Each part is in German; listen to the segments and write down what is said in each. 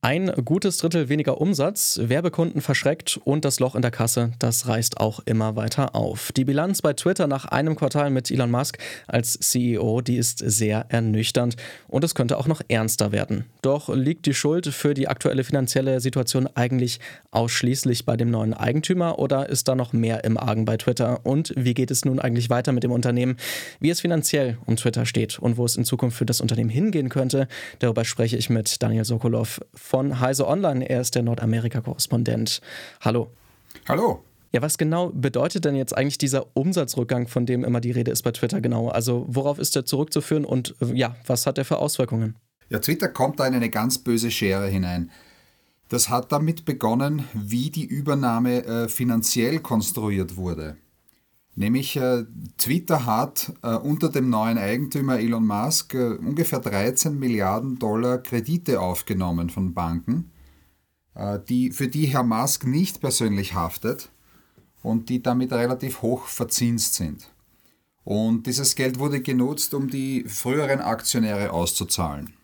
Ein gutes Drittel weniger Umsatz, Werbekunden verschreckt und das Loch in der Kasse, das reißt auch immer weiter auf. Die Bilanz bei Twitter nach einem Quartal mit Elon Musk als CEO, die ist sehr ernüchternd und es könnte auch noch ernster werden. Doch liegt die Schuld für die aktuelle finanzielle Situation eigentlich ausschließlich bei dem neuen Eigentümer oder ist da noch mehr im Argen bei Twitter? Und wie geht es nun eigentlich weiter mit dem Unternehmen? Wie es finanziell um Twitter steht und wo es in Zukunft für das Unternehmen hingehen könnte, darüber spreche ich mit Daniel Sokolov von Heise Online. Er ist der Nordamerika-Korrespondent. Hallo. Hallo. Ja, was genau bedeutet denn jetzt eigentlich dieser Umsatzrückgang, von dem immer die Rede ist bei Twitter genau? Also worauf ist er zurückzuführen und ja, was hat er für Auswirkungen? Ja, Twitter kommt da in eine ganz böse Schere hinein. Das hat damit begonnen, wie die Übernahme äh, finanziell konstruiert wurde. Nämlich äh, Twitter hat äh, unter dem neuen Eigentümer Elon Musk äh, ungefähr 13 Milliarden Dollar Kredite aufgenommen von Banken, äh, die, für die Herr Musk nicht persönlich haftet und die damit relativ hoch verzinst sind. Und dieses Geld wurde genutzt, um die früheren Aktionäre auszuzahlen.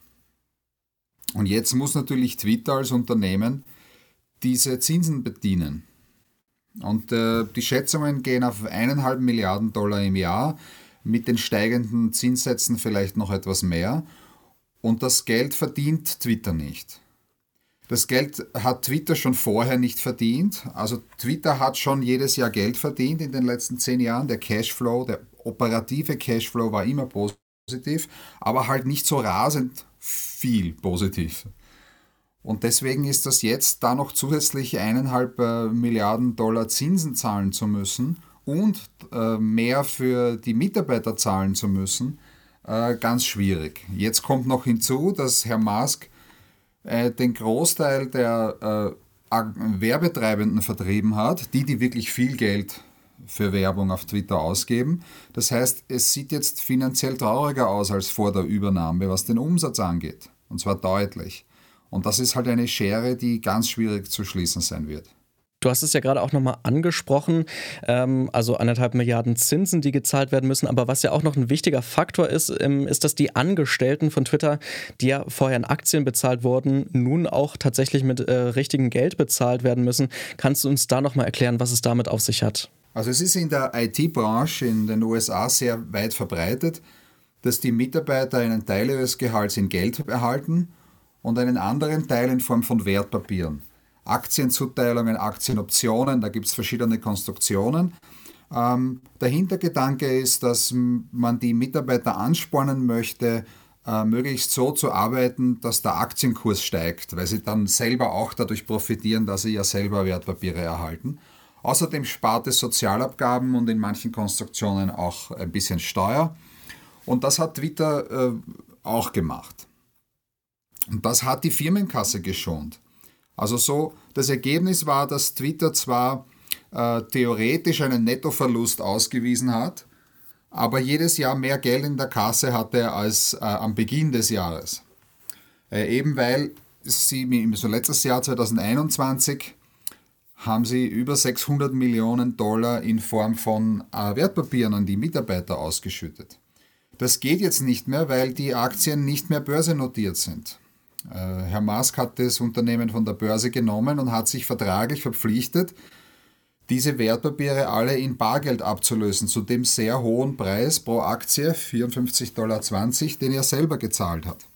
Und jetzt muss natürlich Twitter als Unternehmen diese Zinsen bedienen. Und äh, die Schätzungen gehen auf eineinhalb Milliarden Dollar im Jahr, mit den steigenden Zinssätzen vielleicht noch etwas mehr. Und das Geld verdient Twitter nicht. Das Geld hat Twitter schon vorher nicht verdient. Also Twitter hat schon jedes Jahr Geld verdient in den letzten zehn Jahren. Der Cashflow, der operative Cashflow war immer positiv, aber halt nicht so rasend viel positiv. Und deswegen ist das jetzt, da noch zusätzlich eineinhalb äh, Milliarden Dollar Zinsen zahlen zu müssen und äh, mehr für die Mitarbeiter zahlen zu müssen, äh, ganz schwierig. Jetzt kommt noch hinzu, dass Herr Musk den Großteil der Werbetreibenden vertrieben hat, die, die wirklich viel Geld für Werbung auf Twitter ausgeben. Das heißt, es sieht jetzt finanziell trauriger aus als vor der Übernahme, was den Umsatz angeht. Und zwar deutlich. Und das ist halt eine Schere, die ganz schwierig zu schließen sein wird. Du hast es ja gerade auch nochmal angesprochen, ähm, also anderthalb Milliarden Zinsen, die gezahlt werden müssen. Aber was ja auch noch ein wichtiger Faktor ist, ähm, ist, dass die Angestellten von Twitter, die ja vorher in Aktien bezahlt wurden, nun auch tatsächlich mit äh, richtigem Geld bezahlt werden müssen. Kannst du uns da nochmal erklären, was es damit auf sich hat? Also es ist in der IT-Branche in den USA sehr weit verbreitet, dass die Mitarbeiter einen Teil ihres Gehalts in Geld erhalten und einen anderen Teil in Form von Wertpapieren. Aktienzuteilungen, Aktienoptionen, da gibt es verschiedene Konstruktionen. Ähm, der Hintergedanke ist, dass man die Mitarbeiter anspornen möchte, äh, möglichst so zu arbeiten, dass der Aktienkurs steigt, weil sie dann selber auch dadurch profitieren, dass sie ja selber Wertpapiere erhalten. Außerdem spart es Sozialabgaben und in manchen Konstruktionen auch ein bisschen Steuer. Und das hat Twitter äh, auch gemacht. Und das hat die Firmenkasse geschont. Also so, das Ergebnis war, dass Twitter zwar äh, theoretisch einen Nettoverlust ausgewiesen hat, aber jedes Jahr mehr Geld in der Kasse hatte als äh, am Beginn des Jahres. Äh, eben weil sie, so letztes Jahr 2021, haben sie über 600 Millionen Dollar in Form von äh, Wertpapieren an die Mitarbeiter ausgeschüttet. Das geht jetzt nicht mehr, weil die Aktien nicht mehr börsennotiert sind. Äh, Herr Musk hat das Unternehmen von der Börse genommen und hat sich vertraglich verpflichtet, diese Wertpapiere alle in Bargeld abzulösen, zu dem sehr hohen Preis pro Aktie, 54,20 Dollar, den er selber gezahlt hat.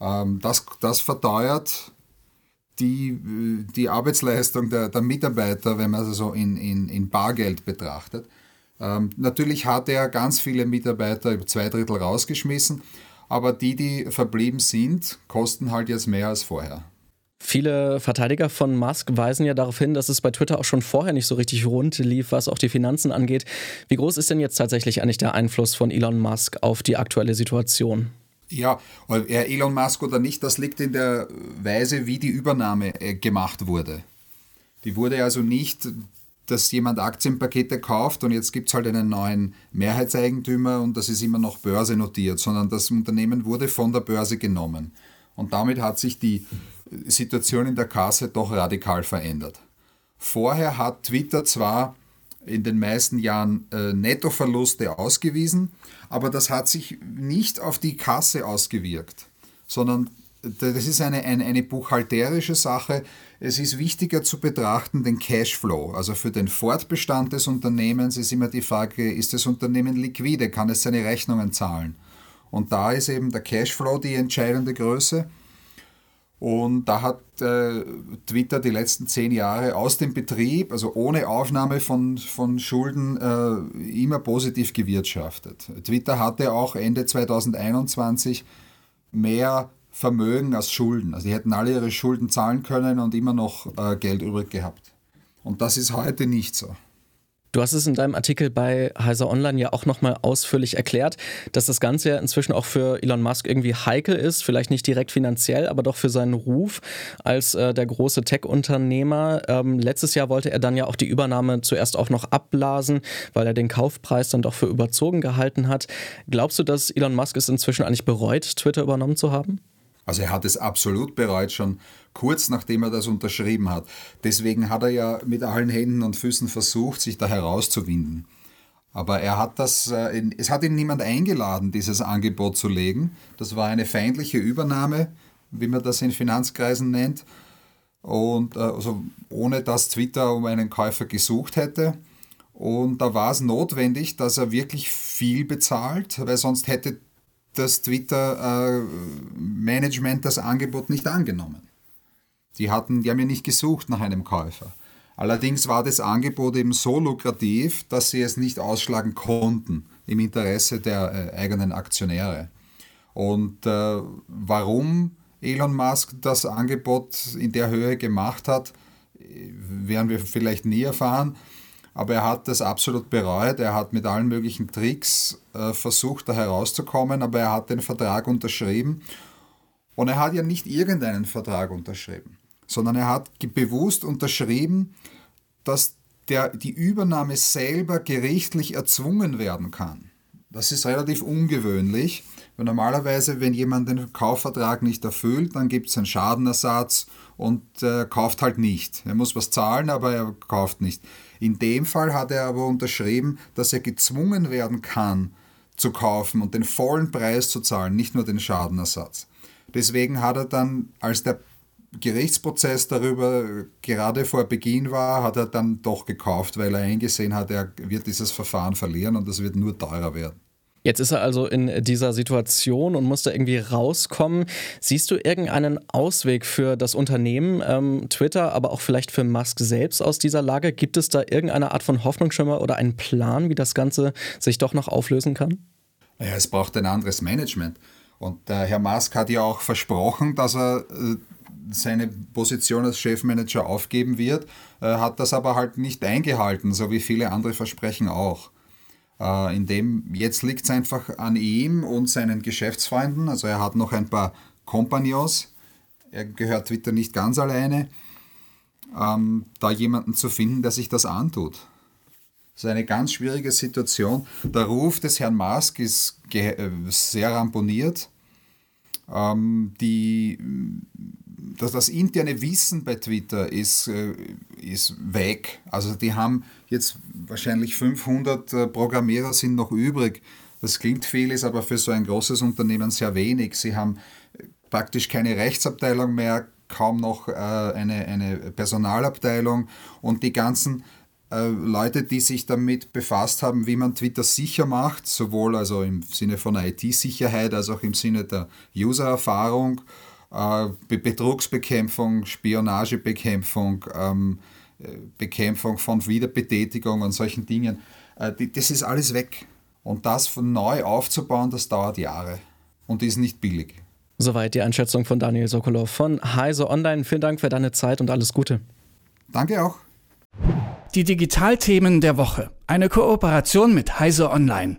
Ähm, das, das verteuert die, die Arbeitsleistung der, der Mitarbeiter, wenn man es so in, in, in Bargeld betrachtet. Ähm, natürlich hat er ganz viele Mitarbeiter, über zwei Drittel rausgeschmissen, aber die, die verblieben sind, kosten halt jetzt mehr als vorher. Viele Verteidiger von Musk weisen ja darauf hin, dass es bei Twitter auch schon vorher nicht so richtig rund lief, was auch die Finanzen angeht. Wie groß ist denn jetzt tatsächlich eigentlich der Einfluss von Elon Musk auf die aktuelle Situation? Ja, Elon Musk oder nicht, das liegt in der Weise, wie die Übernahme äh, gemacht wurde. Die wurde also nicht dass jemand Aktienpakete kauft und jetzt gibt es halt einen neuen Mehrheitseigentümer und das ist immer noch börsennotiert, sondern das Unternehmen wurde von der Börse genommen. Und damit hat sich die Situation in der Kasse doch radikal verändert. Vorher hat Twitter zwar in den meisten Jahren äh, Nettoverluste ausgewiesen, aber das hat sich nicht auf die Kasse ausgewirkt, sondern das ist eine, eine, eine buchhalterische Sache. Es ist wichtiger zu betrachten den Cashflow. Also für den Fortbestand des Unternehmens ist immer die Frage, ist das Unternehmen liquide, kann es seine Rechnungen zahlen? Und da ist eben der Cashflow die entscheidende Größe. Und da hat äh, Twitter die letzten zehn Jahre aus dem Betrieb, also ohne Aufnahme von, von Schulden, äh, immer positiv gewirtschaftet. Twitter hatte auch Ende 2021 mehr Vermögen als Schulden. Also die hätten alle ihre Schulden zahlen können und immer noch äh, Geld übrig gehabt. Und das ist heute nicht so. Du hast es in deinem Artikel bei Heiser Online ja auch nochmal ausführlich erklärt, dass das Ganze ja inzwischen auch für Elon Musk irgendwie heikel ist, vielleicht nicht direkt finanziell, aber doch für seinen Ruf als äh, der große Tech-Unternehmer. Ähm, letztes Jahr wollte er dann ja auch die Übernahme zuerst auch noch abblasen, weil er den Kaufpreis dann doch für überzogen gehalten hat. Glaubst du, dass Elon Musk es inzwischen eigentlich bereut, Twitter übernommen zu haben? Also er hat es absolut bereut, schon kurz nachdem er das unterschrieben hat. Deswegen hat er ja mit allen Händen und Füßen versucht, sich da herauszuwinden. Aber er hat das, äh, es hat ihn niemand eingeladen, dieses Angebot zu legen. Das war eine feindliche Übernahme, wie man das in Finanzkreisen nennt. Und äh, also ohne dass Twitter um einen Käufer gesucht hätte. Und da war es notwendig, dass er wirklich viel bezahlt, weil sonst hätte das Twitter-Management äh, das Angebot nicht angenommen. Die, hatten, die haben ja nicht gesucht nach einem Käufer. Allerdings war das Angebot eben so lukrativ, dass sie es nicht ausschlagen konnten im Interesse der äh, eigenen Aktionäre. Und äh, warum Elon Musk das Angebot in der Höhe gemacht hat, werden wir vielleicht nie erfahren. Aber er hat das absolut bereut. Er hat mit allen möglichen Tricks äh, versucht, da herauszukommen, aber er hat den Vertrag unterschrieben. Und er hat ja nicht irgendeinen Vertrag unterschrieben, sondern er hat bewusst unterschrieben, dass der, die Übernahme selber gerichtlich erzwungen werden kann. Das ist relativ ungewöhnlich. Weil normalerweise, wenn jemand den Kaufvertrag nicht erfüllt, dann gibt es einen Schadenersatz und äh, kauft halt nicht. Er muss was zahlen, aber er kauft nicht. In dem Fall hat er aber unterschrieben, dass er gezwungen werden kann, zu kaufen und den vollen Preis zu zahlen, nicht nur den Schadenersatz. Deswegen hat er dann, als der Gerichtsprozess darüber gerade vor Beginn war, hat er dann doch gekauft, weil er eingesehen hat, er wird dieses Verfahren verlieren und es wird nur teurer werden. Jetzt ist er also in dieser Situation und muss da irgendwie rauskommen. Siehst du irgendeinen Ausweg für das Unternehmen, ähm, Twitter, aber auch vielleicht für Musk selbst aus dieser Lage? Gibt es da irgendeine Art von Hoffnungsschimmer oder einen Plan, wie das Ganze sich doch noch auflösen kann? Ja, es braucht ein anderes Management. Und äh, Herr Musk hat ja auch versprochen, dass er äh, seine Position als Chefmanager aufgeben wird, äh, hat das aber halt nicht eingehalten, so wie viele andere Versprechen auch. Äh, in dem jetzt liegt es einfach an ihm und seinen Geschäftsfreunden. Also er hat noch ein paar Kompagnons. Er gehört Twitter nicht ganz alleine. Ähm, da jemanden zu finden, der sich das antut. Das ist eine ganz schwierige Situation. Der Ruf des Herrn Musk ist äh, sehr ramponiert. Ähm, die das, das interne Wissen bei Twitter ist, äh, ist weg. Also die haben jetzt wahrscheinlich 500 äh, Programmierer sind noch übrig. Das klingt viel, ist aber für so ein großes Unternehmen sehr wenig. Sie haben äh, praktisch keine Rechtsabteilung mehr, kaum noch eine, eine Personalabteilung und die ganzen Leute, die sich damit befasst haben, wie man Twitter sicher macht, sowohl also im Sinne von IT-Sicherheit als auch im Sinne der User-Erfahrung äh, Betrugsbekämpfung, Spionagebekämpfung, ähm, äh, Bekämpfung von Wiederbetätigung und solchen Dingen. Äh, das ist alles weg. Und das von neu aufzubauen, das dauert Jahre und ist nicht billig. Soweit die Einschätzung von Daniel Sokolov von Heise Online. Vielen Dank für deine Zeit und alles Gute. Danke auch. Die Digitalthemen der Woche. Eine Kooperation mit Heise Online.